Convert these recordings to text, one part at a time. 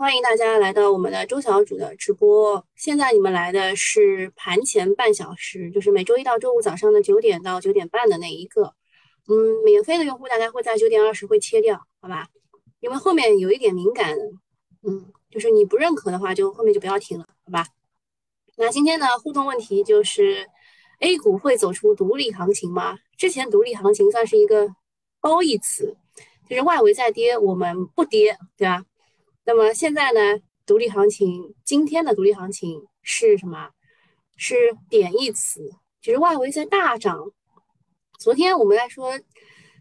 欢迎大家来到我们的周小主的直播。现在你们来的是盘前半小时，就是每周一到周五早上的九点到九点半的那一个。嗯，免费的用户大概会在九点二十会切掉，好吧？因为后面有一点敏感，嗯，就是你不认可的话，就后面就不要听了，好吧？那今天的互动问题就是 A 股会走出独立行情吗？之前独立行情算是一个褒义词，就是外围在跌，我们不跌，对吧？那么现在呢，独立行情，今天的独立行情是什么？是贬义词，就是外围在大涨。昨天我们来说，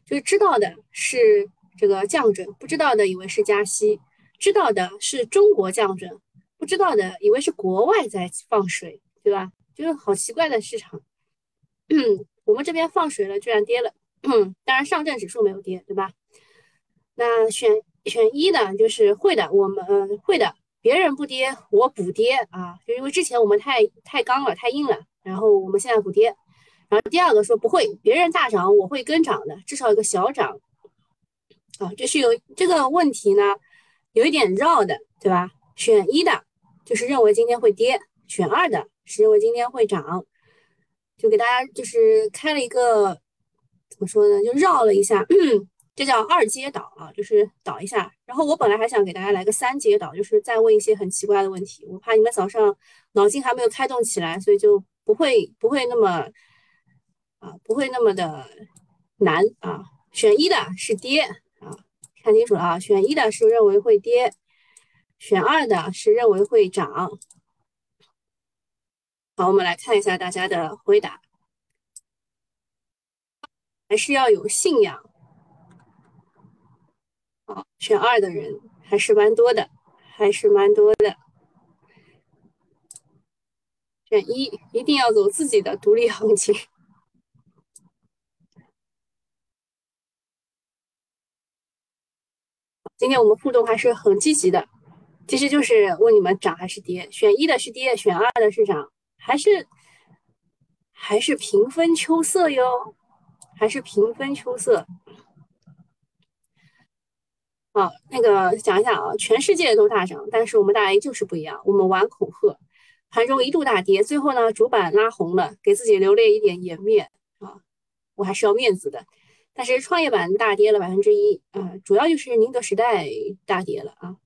就是知道的是这个降准，不知道的以为是加息；知道的是中国降准，不知道的以为是国外在放水，对吧？就是好奇怪的市场。嗯，我们这边放水了，居然跌了。嗯，当然上证指数没有跌，对吧？那选。选一的就是会的，我们会的，别人不跌我补跌啊，就因为之前我们太太刚了，太硬了，然后我们现在补跌。然后第二个说不会，别人大涨我会跟涨的，至少有个小涨啊，这是有这个问题呢，有一点绕的，对吧？选一的就是认为今天会跌，选二的是认为今天会涨，就给大家就是开了一个怎么说呢，就绕了一下。这叫二阶倒啊，就是倒一下。然后我本来还想给大家来个三阶倒，就是再问一些很奇怪的问题。我怕你们早上脑筋还没有开动起来，所以就不会不会那么啊，不会那么的难啊。选一的是跌啊，看清楚了啊。选一的是认为会跌，选二的是认为会涨。好，我们来看一下大家的回答，还是要有信仰。好选二的人还是蛮多的，还是蛮多的。选一一定要走自己的独立行情。今天我们互动还是很积极的，其实就是问你们涨还是跌。选一的是跌，选二的是涨，还是还是平分秋色哟，还是平分秋色。好，那个讲一下啊，全世界都大涨，但是我们大 A 就是不一样，我们玩恐吓，盘中一度大跌，最后呢主板拉红了，给自己留了一点颜面啊，我还是要面子的。但是创业板大跌了百分之一啊，主要就是宁德时代大跌了啊。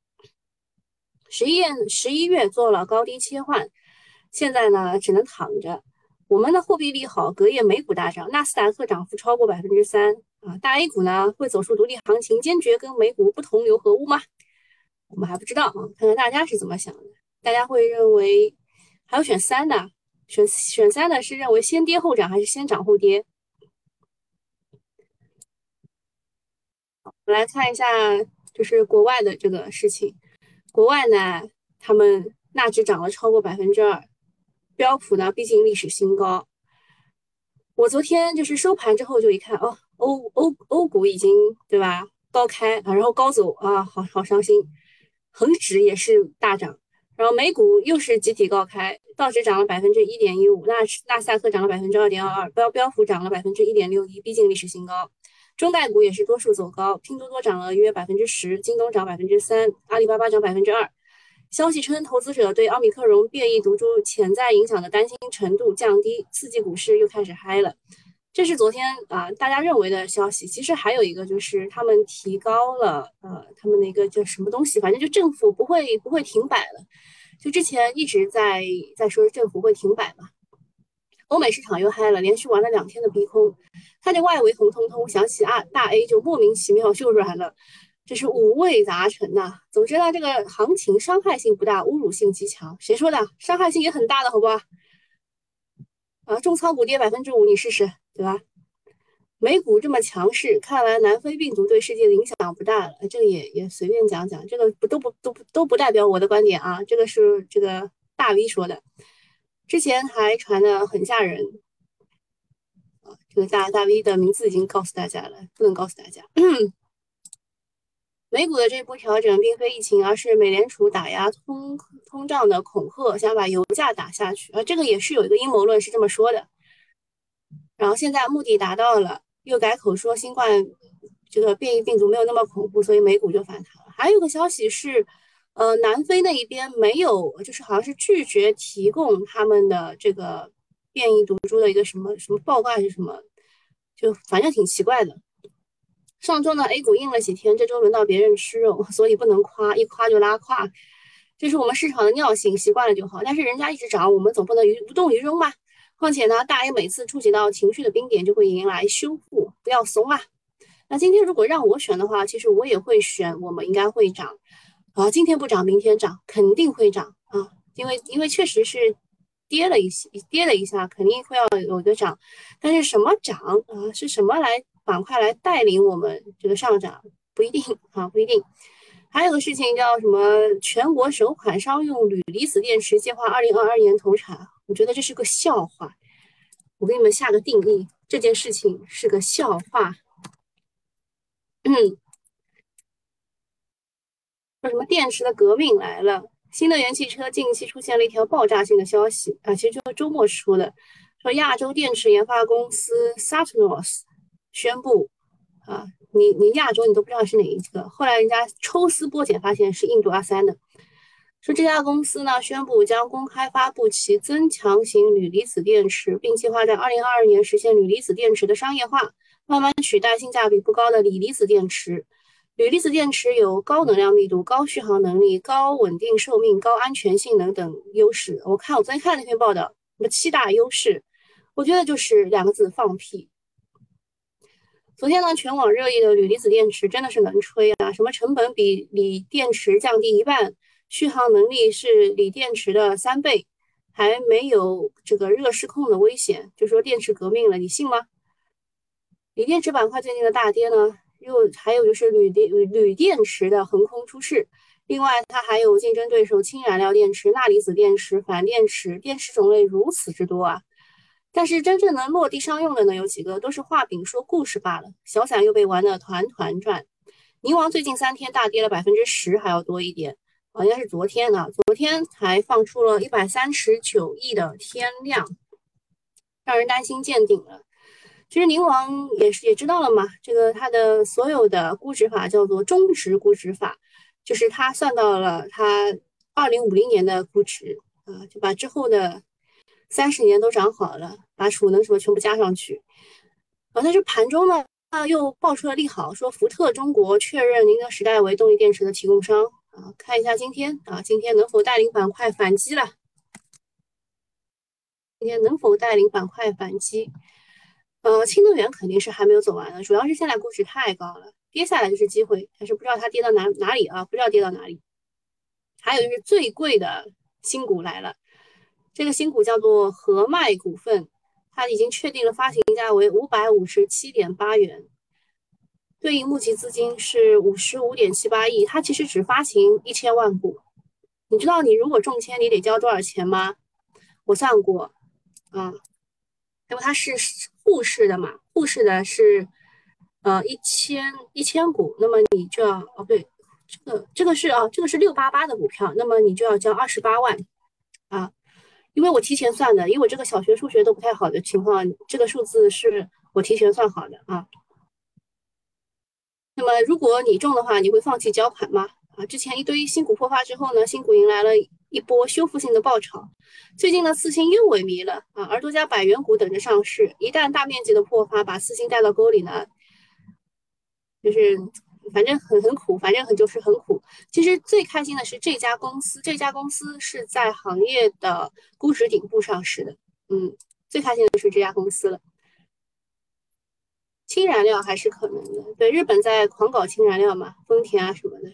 十一月十一月做了高低切换，现在呢只能躺着。我们的货币利好，隔夜美股大涨，纳斯达克涨幅超过百分之三。啊，大 A 股呢会走出独立行情，坚决跟美股不同流合污吗？我们还不知道啊，看看大家是怎么想的。大家会认为还有选三的，选选三的是认为先跌后涨还是先涨后跌？我们来看一下，就是国外的这个事情。国外呢，他们纳指涨了超过百分之二，标普呢毕竟历史新高。我昨天就是收盘之后就一看，哦。欧欧欧股已经对吧高开啊，然后高走啊，好好伤心。恒指也是大涨，然后美股又是集体高开，道指涨了百分之一点一五，纳纳斯达克涨了百分之二点二二，标标普涨了百分之一点六一，逼近历史新高。中概股也是多数走高，拼多多涨了约百分之十，京东涨百分之三，阿里巴巴涨百分之二。消息称，投资者对奥密克戎变异毒株潜在影响的担心程度降低，刺激股市又开始嗨了。这是昨天啊，大家认为的消息。其实还有一个就是他们提高了呃，他们的一个叫什么东西，反正就政府不会不会停摆了。就之前一直在在说政府会停摆嘛。欧美市场又嗨了，连续玩了两天的逼空，看见外围红彤彤，想起啊大 A 就莫名其妙就软了，这是五味杂陈呐。总之呢，这个行情伤害性不大，侮辱性极强。谁说的？伤害性也很大的，好不好？啊，重仓股跌百分之五，你试试。对吧？美股这么强势，看来南非病毒对世界的影响不大了。这个也也随便讲讲，这个不都不都不都不代表我的观点啊。这个是这个大 V 说的，之前还传的很吓人啊。这个大大 V 的名字已经告诉大家了，不能告诉大家。美股的这波调整并非疫情，而是美联储打压通通胀的恐吓，想把油价打下去啊。这个也是有一个阴谋论是这么说的。然后现在目的达到了，又改口说新冠这个变异病毒没有那么恐怖，所以美股就反弹了。还有个消息是，呃，南非那一边没有，就是好像是拒绝提供他们的这个变异毒株的一个什么什么报告还是什么，就反正挺奇怪的。上周呢，A 股硬了几天，这周轮到别人吃肉，所以不能夸，一夸就拉胯，这是我们市场的尿性，习惯了就好。但是人家一直涨，我们总不能无动于衷吧？况且呢，大 A 每次触及到情绪的冰点，就会迎来修复，不要怂啊！那今天如果让我选的话，其实我也会选，我们应该会涨。啊，今天不涨，明天涨，肯定会涨啊！因为因为确实是跌了一些，跌了一下，肯定会要有一个涨。但是什么涨啊？是什么来板块来带领我们这个上涨？不一定啊，不一定。还有个事情叫什么？全国首款商用铝离子电池计划二零二二年投产，我觉得这是个笑话。我给你们下个定义，这件事情是个笑话。嗯。说什么电池的革命来了？新能源汽车近期出现了一条爆炸性的消息啊，其实就是周末出的，说亚洲电池研发公司 Satnos 宣布啊，你你亚洲你都不知道是哪一个，后来人家抽丝剥茧发现是印度阿三的，说这家公司呢宣布将公开发布其增强型铝离子电池，并计划在二零二二年实现铝离子电池的商业化，慢慢取代性价比不高的锂离子电池。铝离子电池有高能量密度、高续航能力、高稳定寿命、高安全性能等优势。我看我昨天看那篇报道，什么七大优势，我觉得就是两个字：放屁。昨天呢，全网热议的铝离子电池真的是能吹啊！什么成本比锂电池降低一半，续航能力是锂电池的三倍，还没有这个热失控的危险，就说电池革命了，你信吗？锂电池板块最近的大跌呢？又还有就是铝电铝电池的横空出世，另外它还有竞争对手氢燃料电池、钠离子电池、钒电池，电池种类如此之多啊！但是真正能落地商用的呢，有几个都是画饼说故事罢了，小散又被玩得团团转。宁王最近三天大跌了百分之十还要多一点，应该是昨天啊，昨天还放出了一百三十九亿的天量，让人担心见顶了。其实宁王也是也知道了嘛，这个他的所有的估值法叫做中值估值法，就是他算到了他二零五零年的估值啊，就把之后的三十年都涨好了，把储能什么全部加上去啊。但是盘中呢，啊又爆出了利好，说福特中国确认宁德时代为动力电池的提供商啊。看一下今天啊，今天能否带领板块反击了？今天能否带领板块反击？呃，新能源肯定是还没有走完的，主要是现在估值太高了，跌下来就是机会，但是不知道它跌到哪哪里啊？不知道跌到哪里。还有就是最贵的新股来了，这个新股叫做和脉股份，它已经确定了发行价为五百五十七点八元，对应募集资金是五十五点七八亿，它其实只发行一千万股。你知道你如果中签你得交多少钱吗？我算过，啊。因为它是沪市的嘛，沪市的是呃一千一千股，那么你就要哦对，这个这个是啊，这个是六八八的股票，那么你就要交二十八万啊，因为我提前算的，因为我这个小学数学都不太好的情况，这个数字是我提前算好的啊。那么如果你中的话，你会放弃交款吗？啊，之前一堆新股破发之后呢，新股迎来了一波修复性的爆炒。最近呢，四星又萎靡了啊，而多家百元股等着上市。一旦大面积的破发把四星带到沟里呢，就是反正很很苦，反正很就是很苦。其实最开心的是这家公司，这家公司是在行业的估值顶部上市的。嗯，最开心的是这家公司了。氢燃料还是可能的，对，日本在狂搞氢燃料嘛，丰田啊什么的。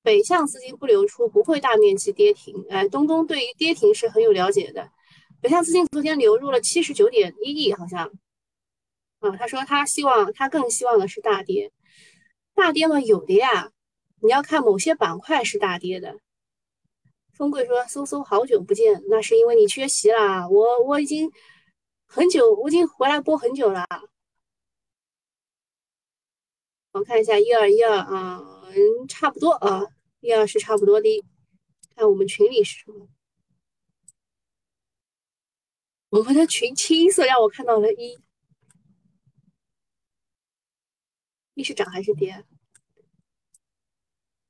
北向资金不流出，不会大面积跌停。哎，东东对于跌停是很有了解的。北向资金昨天流入了七十九点一亿，好像啊，他说他希望，他更希望的是大跌。大跌嘛，有的呀，你要看某些板块是大跌的。峰贵说：“搜搜好久不见，那是因为你缺席啦。我我已经很久，我已经回来播很久了。我看一下一二一二啊，嗯，差不多啊。”一二是差不多的，看我们群里是什么？我们的群青色让我看到了一，一是涨还是跌？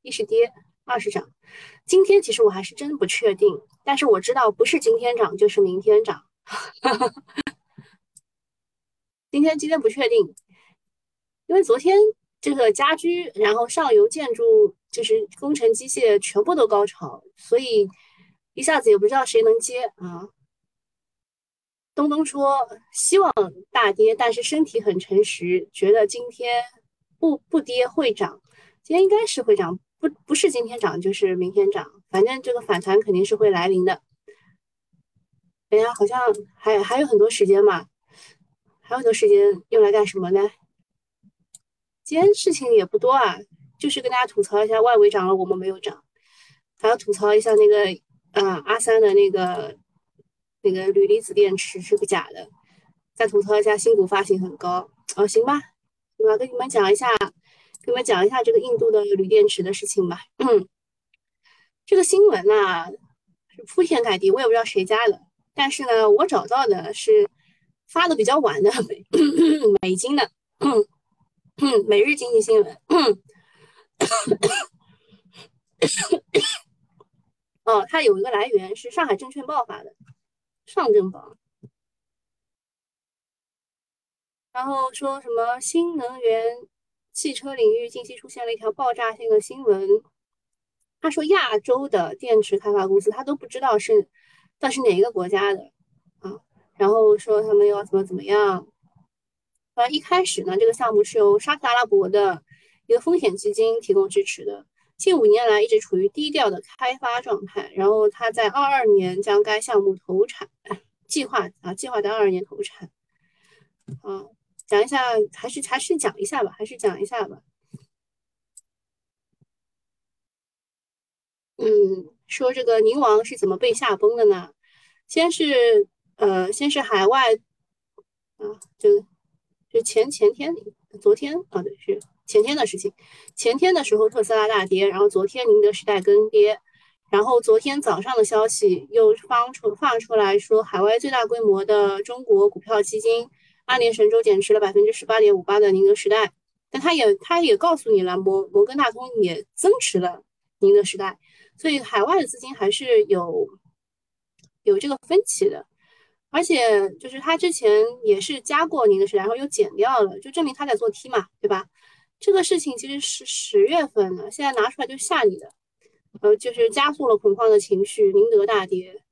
一是跌二是涨。今天其实我还是真不确定，但是我知道不是今天涨就是明天涨。今天今天不确定，因为昨天这个家居，然后上游建筑，就是工程机械全部都高潮，所以一下子也不知道谁能接啊。东东说希望大跌，但是身体很诚实，觉得今天不不跌会涨，今天应该是会涨。不不是今天涨就是明天涨，反正这个反弹肯定是会来临的。哎呀，好像还还有很多时间嘛，还有很多时间用来干什么呢？今天事情也不多啊，就是跟大家吐槽一下外围涨了，我们没有涨，还要吐槽一下那个啊阿三的那个那个铝离子电池是个假的，再吐槽一下新股发行很高哦，行吧，我要？跟你们讲一下。给你们讲一下这个印度的铝电池的事情吧。这个新闻呢是铺天盖地，我也不知道谁家的，但是呢，我找到的是发的比较晚的美 美金的，嗯每日经济新闻。哦，它有一个来源是上海证券报发的，上证报。然后说什么新能源？汽车领域近期出现了一条爆炸性的新闻，他说亚洲的电池开发公司他都不知道是到是哪一个国家的，然后说他们要怎么怎么样。啊，一开始呢，这个项目是由沙特阿拉伯的一个风险基金提供支持的，近五年来一直处于低调的开发状态，然后他在二二年将该项目投产，计划啊计划在二二年投产，啊。讲一下，还是还是讲一下吧，还是讲一下吧。嗯，说这个宁王是怎么被吓崩的呢？先是呃，先是海外啊，就就前前天、昨天啊，对，是前天的事情。前天的时候特斯拉大跌，然后昨天宁德时代跟跌，然后昨天早上的消息又放出放出来说，海外最大规模的中国股票基金。阿联神州减持了百分之十八点五八的宁德时代，但他也他也告诉你了，摩摩根大通也增持了宁德时代，所以海外的资金还是有有这个分歧的，而且就是他之前也是加过宁德时，然后又减掉了，就证明他在做 T 嘛，对吧？这个事情其实是十月份的，现在拿出来就吓你的，呃，就是加速了恐慌的情绪，宁德大跌。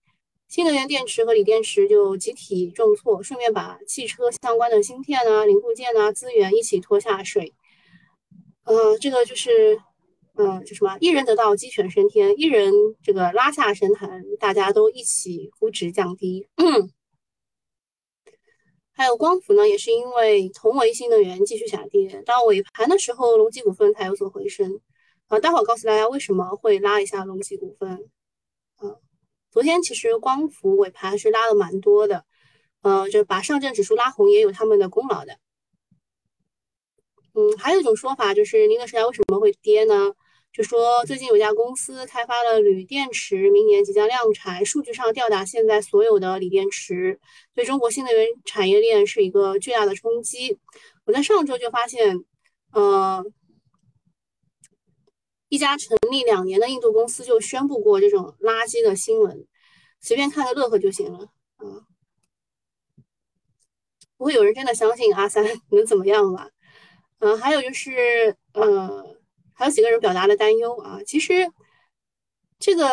新能源电池和锂电池就集体重挫，顺便把汽车相关的芯片啊、零部件啊、资源一起拖下水。呃，这个就是，呃，就什么一人得道鸡犬升天，一人这个拉下神坛，大家都一起估值降低。嗯还有光伏呢，也是因为同为新能源继续下跌，到尾盘的时候，隆基股份才有所回升。啊，待会儿告诉大家为什么会拉一下隆基股份。昨天其实光伏尾盘是拉了蛮多的，呃，就把上证指数拉红也有他们的功劳的。嗯，还有一种说法就是宁德时代为什么会跌呢？就说最近有家公司开发了铝电池，明年即将量产，数据上吊打现在所有的锂电池，对中国新能源产业链是一个巨大的冲击。我在上周就发现，呃。一家成立两年的印度公司就宣布过这种垃圾的新闻，随便看个乐呵就行了嗯！不会有人真的相信阿三能怎么样吧？嗯，还有就是，呃，还有几个人表达了担忧啊。其实这个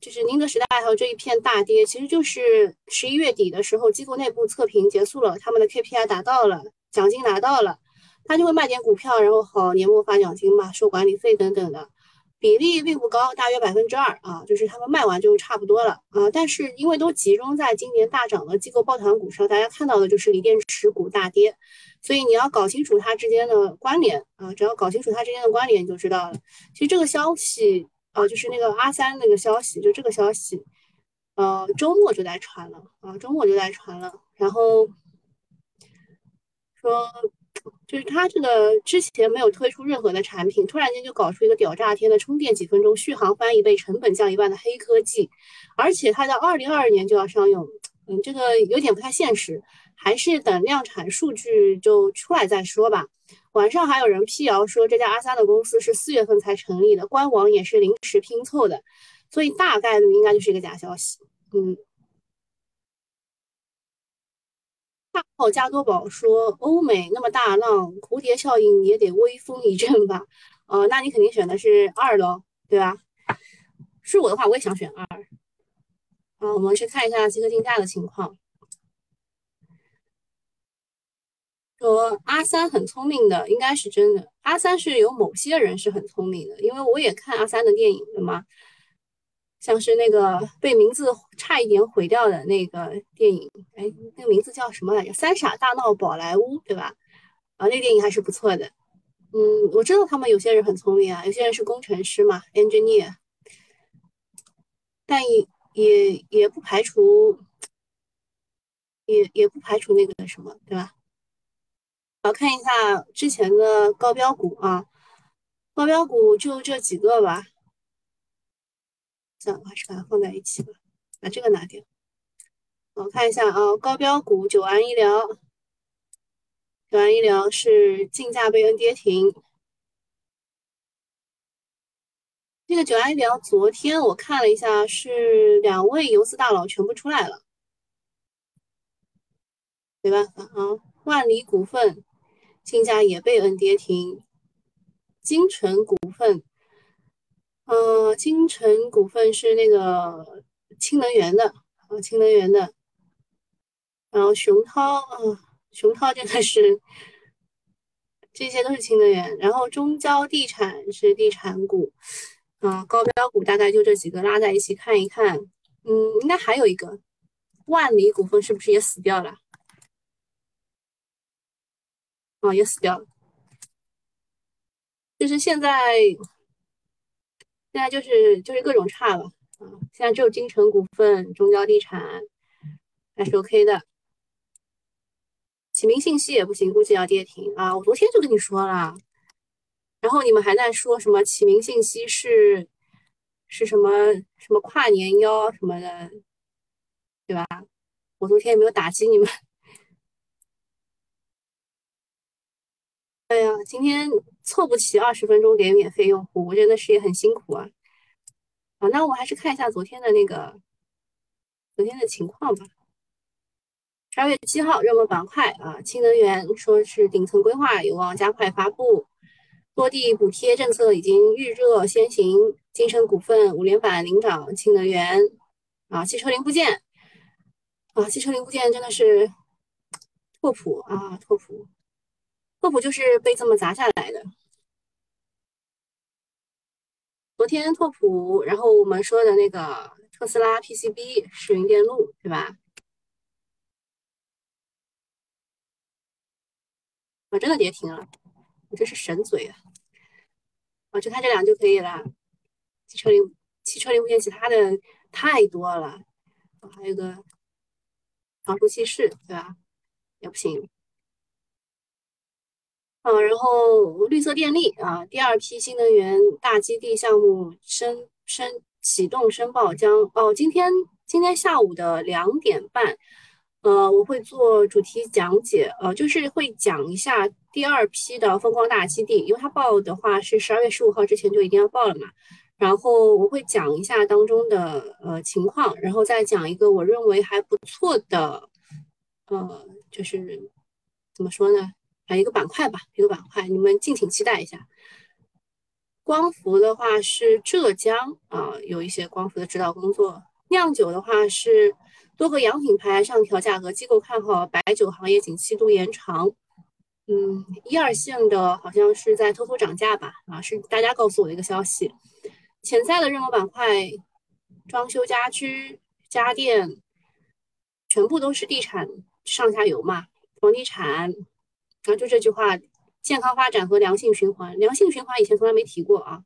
就是宁德时代还有这一片大跌，其实就是十一月底的时候，机构内部测评结束了，他们的 KPI 达到了，奖金拿到了。他就会卖点股票，然后好年末发奖金嘛，收管理费等等的，比例并不高，大约百分之二啊，就是他们卖完就差不多了啊。但是因为都集中在今年大涨的机构抱团股上，大家看到的就是锂电池股大跌，所以你要搞清楚它之间的关联啊，只要搞清楚它之间的关联就知道了。其实这个消息啊，就是那个阿三那个消息，就这个消息，呃，周末就在传了啊，周末就在传了，然后说。就是他这个之前没有推出任何的产品，突然间就搞出一个屌炸天的充电几分钟续航翻一倍成本降一半的黑科技，而且它到二零二二年就要商用，嗯，这个有点不太现实，还是等量产数据就出来再说吧。晚上还有人辟谣说这家阿三的公司是四月份才成立的，官网也是临时拼凑的，所以大概率应该就是一个假消息。嗯。大号加多宝说：“欧美那么大浪，蝴蝶效应也得微风一阵吧？呃，那你肯定选的是二喽，对吧？是我的话，我也想选二。啊，我们去看一下集合竞价的情况。说阿三很聪明的，应该是真的。阿三是有某些人是很聪明的，因为我也看阿三的电影的嘛。”像是那个被名字差一点毁掉的那个电影，哎，那个名字叫什么来着？《三傻大闹宝莱坞》，对吧？啊，那电影还是不错的。嗯，我知道他们有些人很聪明啊，有些人是工程师嘛，engineer，但也也也不排除，也也不排除那个什么，对吧？好，看一下之前的高标股啊，高标股就这几个吧。算了，还是把它放在一起吧，把这个拿掉。我看一下啊，高标股九安医疗，九安医疗是竞价被 N 跌停。这个九安医疗昨天我看了一下，是两位游资大佬全部出来了，没办法啊。万里股份竞价也被 N 跌停，金城股份。呃，金城股份是那个氢能源的啊，氢能源的。然后熊涛啊，熊涛真的是，这些都是氢能源。然后中交地产是地产股，啊，高标股大概就这几个拉在一起看一看。嗯，应该还有一个万里股份是不是也死掉了？啊，也死掉了。就是现在。现在就是就是各种差了啊！现在只有金城股份、中交地产还是 OK 的，启明信息也不行，估计要跌停啊！我昨天就跟你说了，然后你们还在说什么启明信息是是什么什么跨年妖什么的，对吧？我昨天也没有打击你们。哎呀，今天凑不齐二十分钟给免费用户，我真的是也很辛苦啊。啊，那我还是看一下昨天的那个昨天的情况吧。十二月七号热门板块啊，氢能源说是顶层规划有望加快发布，多地补贴政策已经预热先行。金城股份五连板领涨氢能源啊，汽车零部件啊，汽车零部件真的是 拓普啊，拓普。拓普就是被这么砸下来的。昨天拓普，然后我们说的那个特斯拉 PCB 是云电路，对吧？我真的跌停了，我真是神嘴啊！啊，就它这两就可以了。汽车零汽车零部件，其他的太多了。还有个防出气势，对吧？也不行。啊，然后绿色电力啊，第二批新能源大基地项目申申启动申报将哦，今天今天下午的两点半，呃，我会做主题讲解，呃，就是会讲一下第二批的风光大基地，因为它报的话是十二月十五号之前就一定要报了嘛，然后我会讲一下当中的呃情况，然后再讲一个我认为还不错的，呃，就是怎么说呢？啊，一个板块吧，一个板块，你们敬请期待一下。光伏的话是浙江啊，有一些光伏的指导工作。酿酒的话是多个洋品牌上调价格，机构看好白酒行业景气度延长。嗯，一二线的好像是在偷偷涨价吧？啊，是大家告诉我的一个消息。潜在的热门板块，装修家居、家电，全部都是地产上下游嘛，房地产。然后就这句话，健康发展和良性循环，良性循环以前从来没提过啊。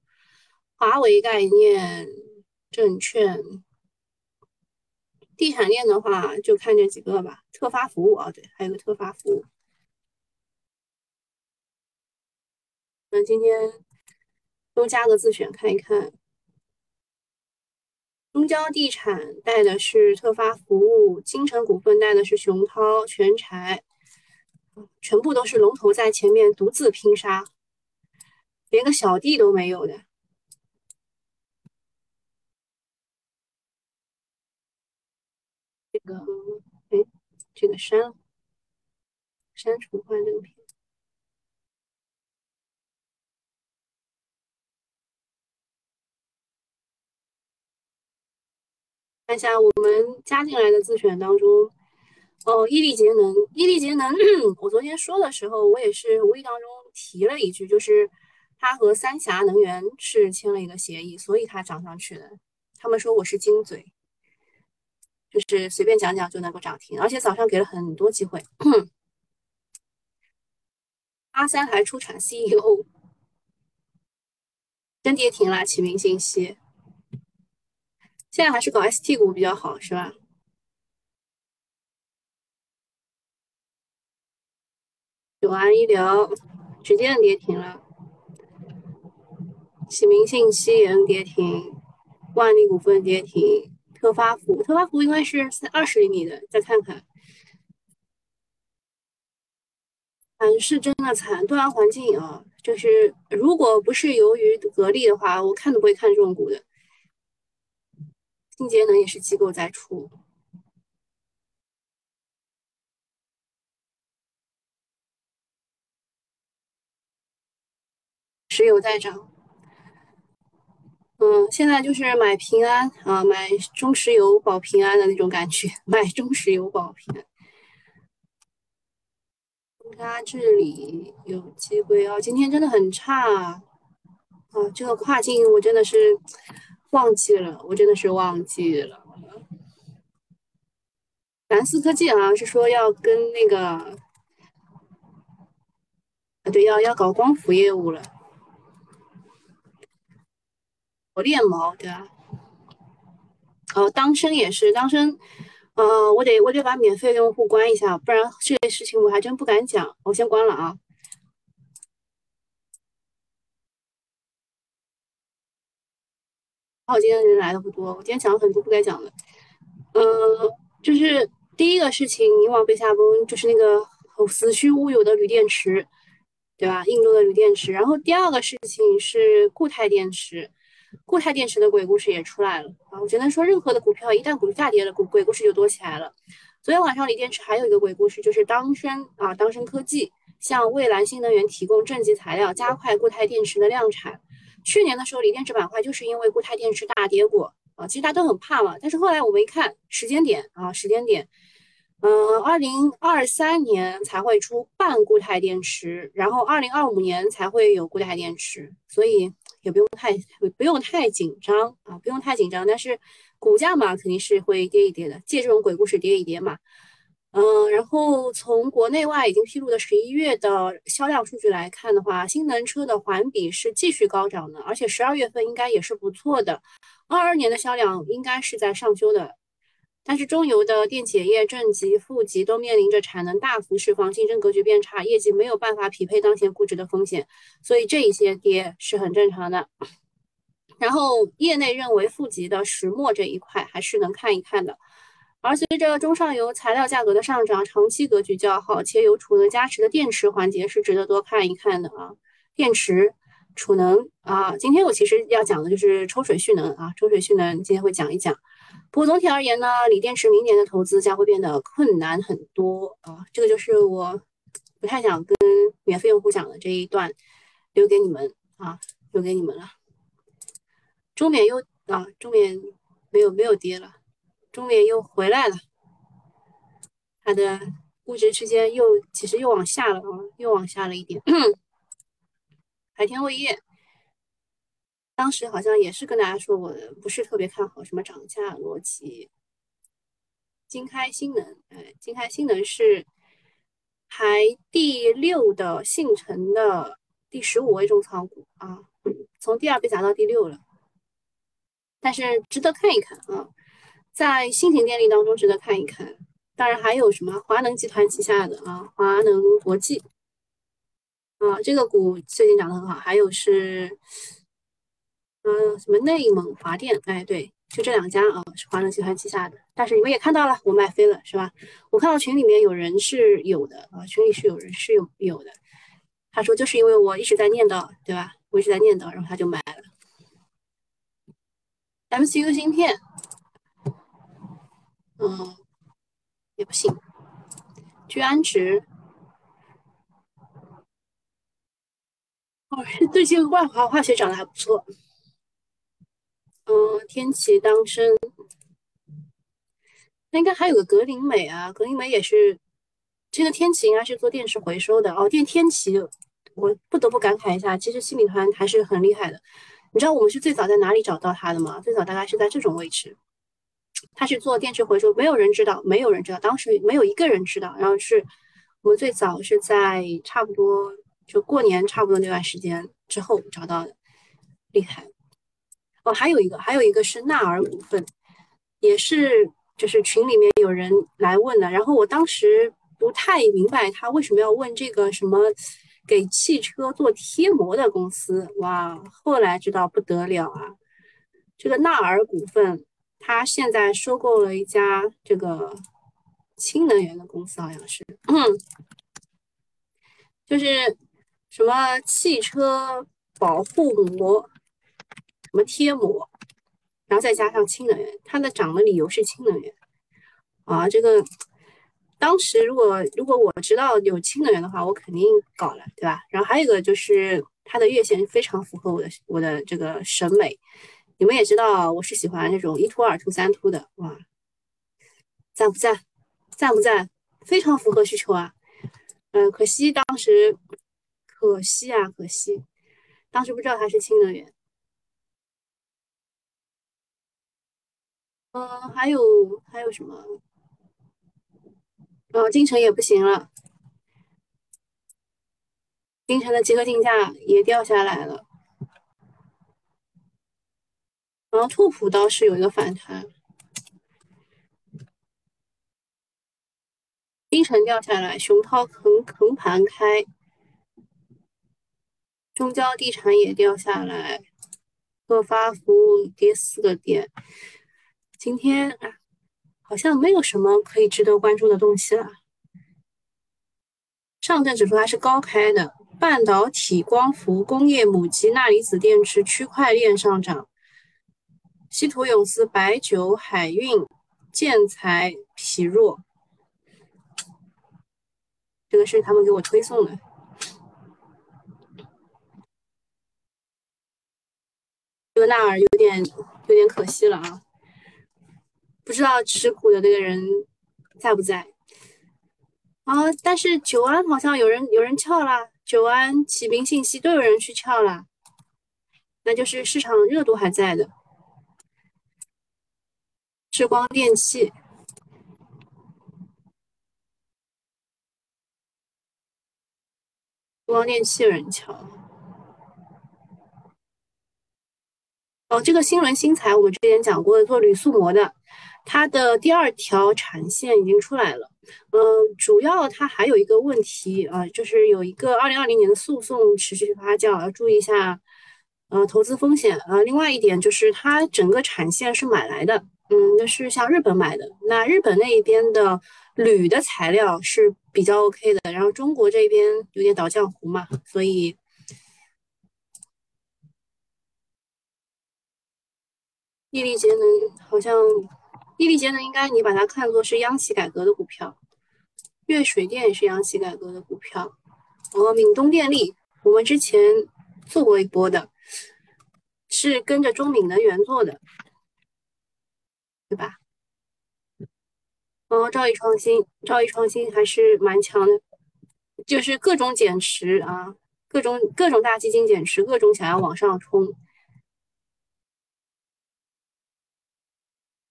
华为概念、证券、地产链的话，就看这几个吧。特发服务啊，对，还有个特发服务。那今天都加个自选看一看。中交地产带的是特发服务，金城股份带的是熊涛、全柴。全部都是龙头在前面独自拼杀，连个小弟都没有的。这个，哎，这个删了，删除换这个片。看一下我们加进来的自选当中，哦，伊利节能，伊利节能，我昨天说的时候，我也是无意当中提了一句，就是它和三峡能源是签了一个协议，所以它涨上去的。他们说我是金嘴，就是随便讲讲就能够涨停，而且早上给了很多机会。阿三还出产 CEO，真跌停了，启明信息。现在还是搞 ST 股比较好，是吧？九安医疗直接跌停了，启明信息也跌停，万利股份跌停，特发福特发福应该是二十厘米的，再看看，惨是真的惨，断环境啊，就是如果不是由于格力的话，我看都不会看这种股的。新节能也是机构在出，石油在涨，嗯，现在就是买平安啊，买中石油保平安的那种感觉，买中石油保平安。它这里有机会啊，今天真的很差啊，这个跨境我真的是。忘记了，我真的是忘记了。蓝思科技好像是说要跟那个，啊对，要要搞光伏业务了。我练毛对吧？哦，当升也是当升，呃，我得我得把免费用户关一下，不然这些事情我还真不敢讲。我先关了啊。好，今天人来的不多。我今天讲了很多不该讲的，嗯，就是第一个事情，宁王被下崩，就是那个死虚乌有的铝电池，对吧？印度的铝电池。然后第二个事情是固态电池，固态电池的鬼故事也出来了啊！我只能说，任何的股票一旦股价跌了，鬼鬼故事就多起来了。昨天晚上锂电池还有一个鬼故事，就是当升啊，当升科技向蔚蓝新能源提供正极材料，加快固态电池的量产。去年的时候，锂电池板块就是因为固态电池大跌过啊，其实大家都很怕嘛。但是后来我们一看时间点啊，时间点，嗯，二零二三年才会出半固态电池，然后二零二五年才会有固态电池，所以也不用太不用太紧张啊，不用太紧张。但是股价嘛，肯定是会跌一跌的，借这种鬼故事跌一跌嘛。嗯，然后从国内外已经披露的十一月的销量数据来看的话，新能源车的环比是继续高涨的，而且十二月份应该也是不错的。二二年的销量应该是在上修的，但是中游的电解液正极、负极都面临着产能大幅释放，竞争格局变差，业绩没有办法匹配当前估值的风险，所以这一些跌是很正常的。然后业内认为负极的石墨这一块还是能看一看的。而随着中上游材料价格的上涨，长期格局较好，且有储能加持的电池环节是值得多看一看的啊。电池、储能啊，今天我其实要讲的就是抽水蓄能啊，抽水蓄能今天会讲一讲。不过总体而言呢，锂电池明年的投资将会变得困难很多啊。这个就是我不太想跟免费用户讲的这一段，留给你们啊，留给你们了。中免又啊，中免没有没有跌了。中缅又回来了，它的估值区间又其实又往下了啊，又往下了一点。海天味业，当时好像也是跟大家说我，不是特别看好什么涨价逻辑。金开新能，哎，金开新能是排第六的信诚的第十五位重仓股啊，从第二被砸到第六了，但是值得看一看啊。在新型电力当中值得看一看，当然还有什么华能集团旗下的啊，华能国际啊，这个股最近涨得很好。还有是，嗯，什么内蒙华电，哎，对，就这两家啊，是华能集团旗下的。但是你们也看到了，我卖飞了，是吧？我看到群里面有人是有的啊，群里是有人是有有的。他说就是因为我一直在念叨，对吧？我一直在念叨，然后他就买了。MCU 芯片，嗯，也不行。聚氨酯，哦，最近万华化学涨得还不错。嗯，天齐当升，那应该还有个格林美啊，格林美也是，这个天齐应该是做电池回收的哦。电天齐，我不得不感慨一下，其实新米团还是很厉害的。你知道我们是最早在哪里找到它的吗？最早大概是在这种位置，它是做电池回收，没有人知道，没有人知道，当时没有一个人知道。然后是我们最早是在差不多就过年差不多那段时间之后找到的，厉害。哦，还有一个，还有一个是纳尔股份，也是就是群里面有人来问的，然后我当时不太明白他为什么要问这个什么给汽车做贴膜的公司，哇，后来知道不得了啊，这个纳尔股份，他现在收购了一家这个氢能源的公司，好像是，嗯，就是什么汽车保护膜。什么贴膜，然后再加上氢能源，它的涨的理由是氢能源啊。这个当时如果如果我知道有氢能源的话，我肯定搞了，对吧？然后还有一个就是它的月线非常符合我的我的这个审美。你们也知道我是喜欢这种一凸二凸三凸的，哇，赞不赞？赞不赞？非常符合需求啊。嗯，可惜当时，可惜啊，可惜当时不知道它是氢能源。嗯，还有还有什么？哦，金城也不行了，金城的集合竞价也掉下来了。然后拓普倒是有一个反弹，金城掉下来，熊涛横横盘开，中交地产也掉下来，特发服务跌四个点。今天啊，好像没有什么可以值得关注的东西了。上证指数还是高开的，半导体、光伏、工业母机、钠离子电池、区块链上涨。稀土永磁、白酒、海运、建材疲弱。这个是他们给我推送的。这个纳尔有点有点可惜了啊。不知道吃苦的那个人在不在啊？但是九安好像有人有人撬了，九安、启明信息都有人去撬了，那就是市场热度还在的。智光电器，光电器有人撬。哦，这个新轮新材我们之前讲过的，做铝塑膜的，它的第二条产线已经出来了。嗯，主要它还有一个问题啊，就是有一个二零二零年的诉讼持续发酵，要注意一下，呃，投资风险啊。另外一点就是它整个产线是买来的，嗯，那是向日本买的。那日本那一边的铝的材料是比较 OK 的，然后中国这边有点倒浆糊嘛，所以。毅力节能好像，伊力节能应该你把它看作是央企改革的股票，粤水电也是央企改革的股票，然后，闽东电力我们之前做过一波的，是跟着中闽能源做的，对吧？然后，兆易创新，兆易创新还是蛮强的，就是各种减持啊，各种各种大基金减持，各种想要往上冲。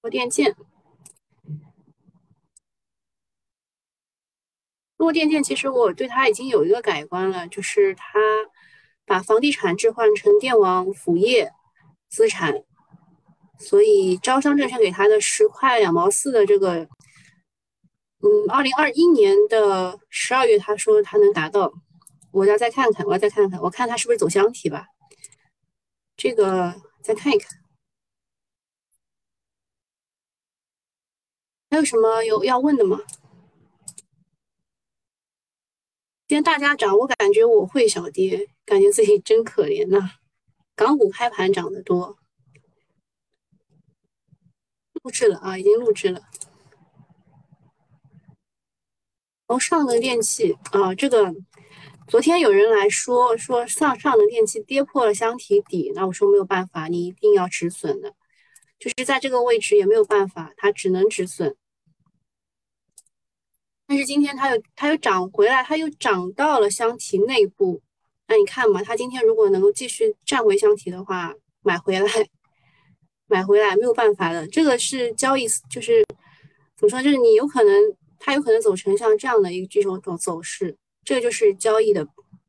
弱电建，弱电建其实我对它已经有一个改观了，就是它把房地产置换成电网辅业资产，所以招商证券给它的十块两毛四的这个，嗯，二零二一年的十二月他说他能达到，我要再看看，我要再看看，我看它是不是走箱体吧，这个再看一看。还有什么有要问的吗？今天大家涨，我感觉我会小跌，感觉自己真可怜呐。港股开盘涨得多，录制了啊，已经录制了。哦，上能电器啊，这个昨天有人来说说上上能电器跌破了箱体底，那我说没有办法，你一定要止损的，就是在这个位置也没有办法，它只能止损。但是今天它又它又涨回来，它又涨到了箱体内部。那你看嘛，它今天如果能够继续站回箱体的话，买回来，买回来没有办法的。这个是交易，就是怎么说，就是你有可能它有可能走成像这样的一个这种走走势，这个就是交易的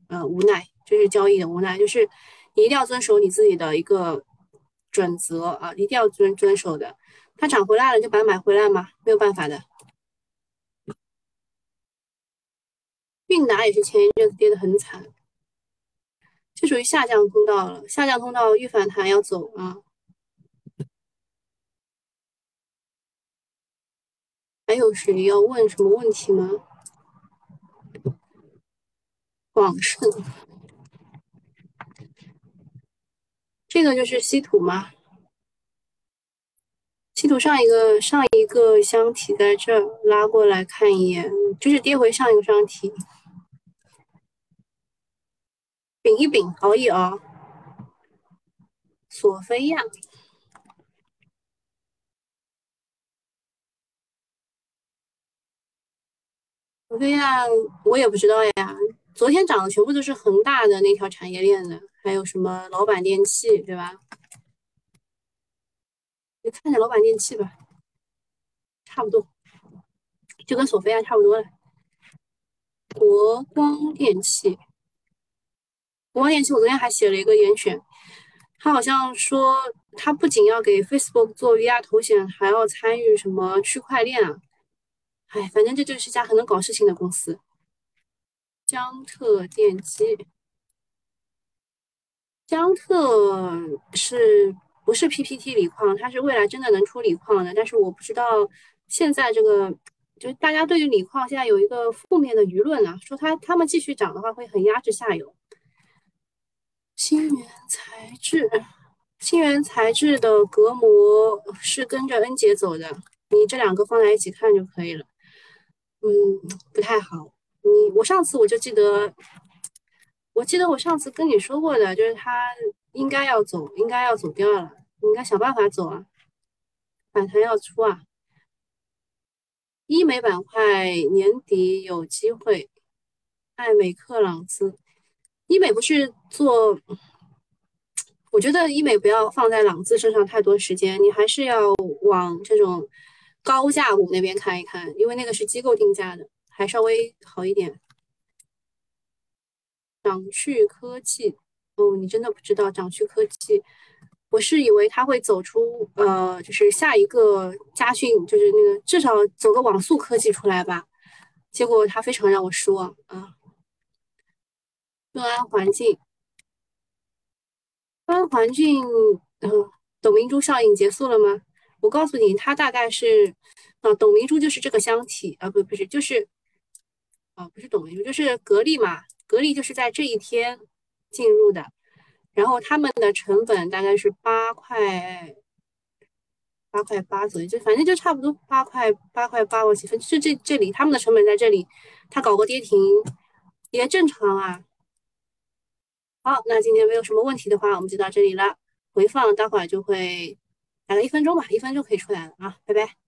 呃无奈，就是交易的无奈，就是你一定要遵守你自己的一个准则啊，一定要遵遵守的。它涨回来了就把它买回来嘛，没有办法的。韵达也是前一阵子跌得很惨，这属于下降通道了。下降通道遇反弹要走啊。还有谁要问什么问题吗？广盛，这个就是稀土吗？稀土上一个上一个箱体在这儿拉过来看一眼，就是跌回上一个箱体。饼一饼，熬一熬。索菲亚，索菲亚，我也不知道呀。昨天涨的全部都是恒大的那条产业链的，还有什么老板电器，对吧？你看着老板电器吧，差不多，就跟索菲亚差不多了。国光电器。国光电器，我昨天还写了一个严选，他好像说他不仅要给 Facebook 做 VR 头显，还要参与什么区块链啊？哎，反正这就是一家很能搞事情的公司。江特电机，江特是不是 PPT 锂矿？它是未来真的能出锂矿的，但是我不知道现在这个，就是大家对于锂矿现在有一个负面的舆论啊，说它他们继续涨的话会很压制下游。新源材质，新源材质的隔膜是跟着恩杰走的，你这两个放在一起看就可以了。嗯，不太好。你我上次我就记得，我记得我上次跟你说过的，就是它应该要走，应该要走掉了，你应该想办法走啊，反弹要出啊。医美板块年底有机会，爱美克朗姿。医美不是做，我觉得医美不要放在朗姿身上太多时间，你还是要往这种高价股那边看一看，因为那个是机构定价的，还稍微好一点。掌趣科技，哦，你真的不知道掌趣科技？我是以为它会走出，呃，就是下一个家训，就是那个至少走个网速科技出来吧，结果它非常让我失望啊。乐安环境，安环境，嗯，董明珠效应结束了吗？我告诉你，它大概是，啊，董明珠就是这个箱体，啊，不，不是，就是，啊，不是董明珠，就是格力嘛，格力就是在这一天进入的，然后他们的成本大概是八块，八块八左右，就反正就差不多八块八块八，我几分，就这这里他们的成本在这里，他搞个跌停也正常啊。好，那今天没有什么问题的话，我们就到这里了。回放待会儿就会，大概一分钟吧，一分钟可以出来了啊，拜拜。